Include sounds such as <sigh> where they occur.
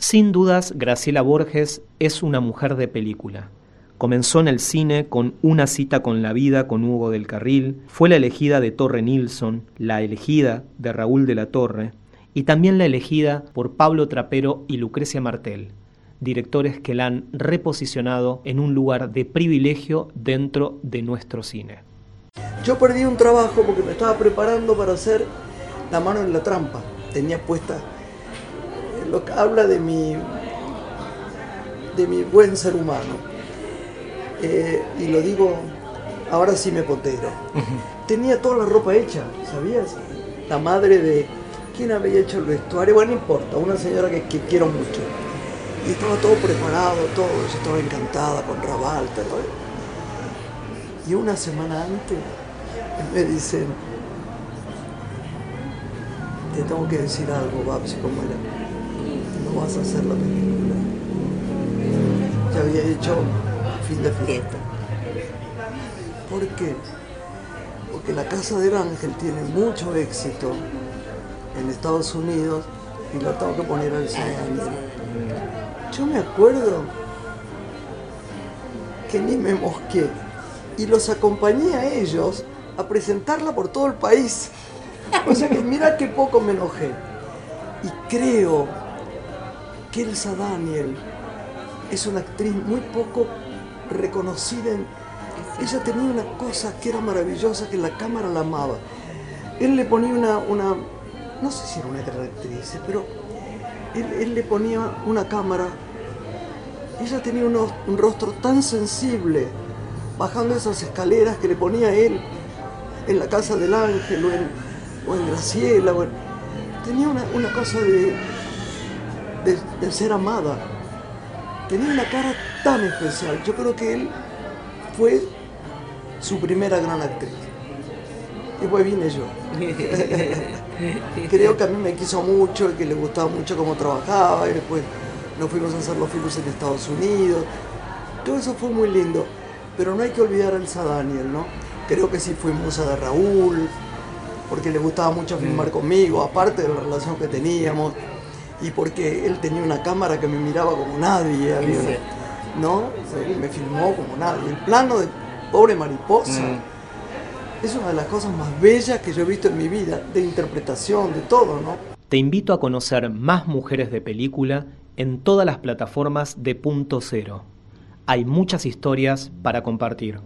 Sin dudas, Graciela Borges es una mujer de película. Comenzó en el cine con Una cita con la vida con Hugo del Carril, fue la elegida de Torre Nilsson, la elegida de Raúl de la Torre y también la elegida por Pablo Trapero y Lucrecia Martel, directores que la han reposicionado en un lugar de privilegio dentro de nuestro cine. Yo perdí un trabajo porque me estaba preparando para hacer La mano en la trampa. Tenía puesta lo que habla de mi, de mi buen ser humano. Eh, y lo digo, ahora sí me potero. Tenía toda la ropa hecha, ¿sabías? La madre de quién había hecho el vestuario, bueno, no importa, una señora que, quiero mucho. Y estaba todo preparado, todo, yo estaba encantada con Rabalta. Y una semana antes me dicen, te tengo que decir algo, Babsi, como era vas a hacer la película. Ya había hecho fin de fiesta. ¿Por qué? Porque la Casa del Ángel tiene mucho éxito en Estados Unidos y lo tengo que poner al cine. Yo me acuerdo que ni me mosqué y los acompañé a ellos a presentarla por todo el país. O sea que mira qué poco me enojé. Y creo que Elsa Daniel es una actriz muy poco reconocida. Ella tenía una cosa que era maravillosa, que la cámara la amaba. Él le ponía una, una no sé si era una actriz, pero él, le ponía una cámara. Ella tenía un rostro tan sensible, bajando esas escaleras que le ponía él en la casa del ángel o en, Graciela. tenía una cosa de, de, ser amada. Tenía una cara tan especial. Yo creo que él fue su primera gran actriz. Y pues vine yo. <laughs> creo que a mí me quiso mucho y que le gustaba mucho cómo trabajaba. Y después nos fuimos a hacer los filmes en Estados Unidos. Todo eso fue muy lindo. Pero no hay que olvidar a Elsa Daniel, ¿no? Creo que sí fue musa de Raúl, porque le gustaba mucho filmar mm. conmigo, aparte de la relación que teníamos y porque él tenía una cámara que me miraba como nadie, ¿no? Me filmó como nadie. El plano de pobre mariposa mm. es una de las cosas más bellas que yo he visto en mi vida, de interpretación, de todo, ¿no? Te invito a conocer más mujeres de película en todas las plataformas de Punto Cero. Hay muchas historias para compartir.